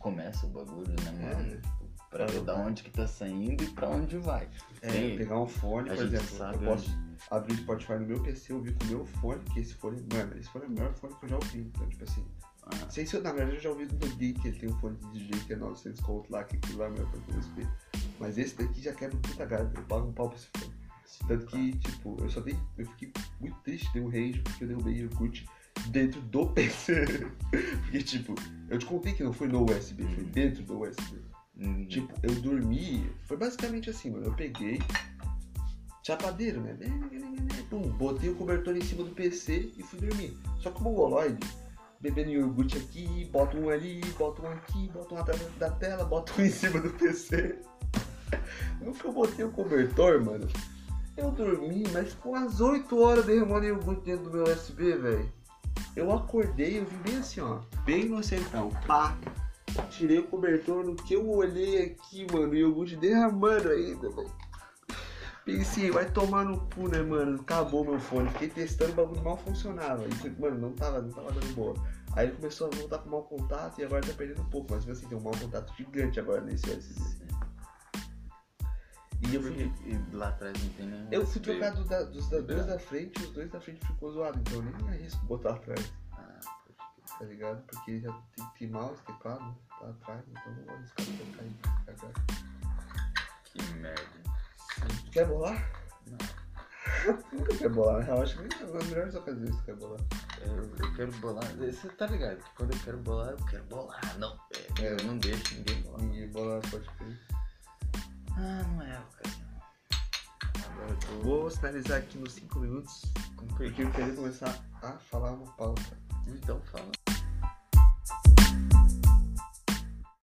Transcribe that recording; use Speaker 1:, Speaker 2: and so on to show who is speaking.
Speaker 1: começa o bagulho, né,
Speaker 2: É,
Speaker 1: mano? Tipo, pra ver da onde que tá saindo e pra onde vai.
Speaker 2: É,
Speaker 1: Tem-
Speaker 2: pegar um fone,
Speaker 1: a
Speaker 2: por exemplo,
Speaker 1: sabe
Speaker 2: eu posso abrir o Spotify no meu PC, ouvir com o meu fone, que esse fone, mano, esse fone é o melhor fone que eu já ouvi. Então, tipo assim,
Speaker 1: Ah,
Speaker 2: sem se eu, na verdade, eu já ouvi do Geek, ele tem um fone de DJ que é 900 conto lá, que aquilo lá é o melhor fone que eu USB. Mas esse daqui já quebra puta galho, eu pago um pau pra esse fone.
Speaker 1: sim,
Speaker 2: Tanto que, tipo, eu só dei. Eu fiquei muito triste, dei um rage, porque eu derrubei o Orkut dentro do PC. porque, tipo, eu te contei que não foi no USB, foi dentro do USB.
Speaker 1: Hum,
Speaker 2: Tipo, eu dormi. Foi basicamente assim, mano. Eu peguei. Chapadeiro, né? Pum, botei o cobertor em cima do PC e fui dormir. Só que o mongoloide, bebendo iogurte aqui, bota um ali, bota um aqui, bota um atrás da tela, bota um em cima do PC. No que eu botei o cobertor, mano, eu dormi, mas com as 8 horas derramando iogurte dentro do meu USB, velho. Eu acordei, eu vi bem assim, ó, bem no central, pá. Tirei o cobertor, no que eu olhei aqui, mano, o iogurte derramando ainda, velho. Pensei, vai tomar no cu, né, mano? Acabou meu fone. Fiquei testando, o bagulho mal funcionava. E, foi- mano, não tava, não tava dando boa. Aí ele começou a voltar com mau contato e agora tá perdendo um pouco. Mas assim, tem um mau contato gigante agora nesse USB. E eu fui,
Speaker 1: e lá atrás não tem nenhum.
Speaker 2: eu fui trocar do da- dos da- dois da frente e os dois da frente ficou zoado. Então eu nem arrisco botar atrás,
Speaker 1: Ah,
Speaker 2: tá ligado? Porque já tem, tem mouse, teclado, tá atrás. Então não vou arriscar pra cair. cagar.
Speaker 1: que merda.
Speaker 2: Quer bolar?
Speaker 1: Não.
Speaker 2: Nunca quer bolar, né? Eu acho que nem nas melhores ocasiões tu quer bolar.
Speaker 1: Eu, eu quero bolar. Você tá ligado? Que quando eu quero bolar, eu quero bolar. Não, é,
Speaker 2: É.
Speaker 1: eu não deixo ninguém bolar.
Speaker 2: Ninguém bolar pode crer.
Speaker 1: Ah, não
Speaker 2: Vou sinalizar aqui nos 5 minutos, porque eu queria começar a falar uma pauta.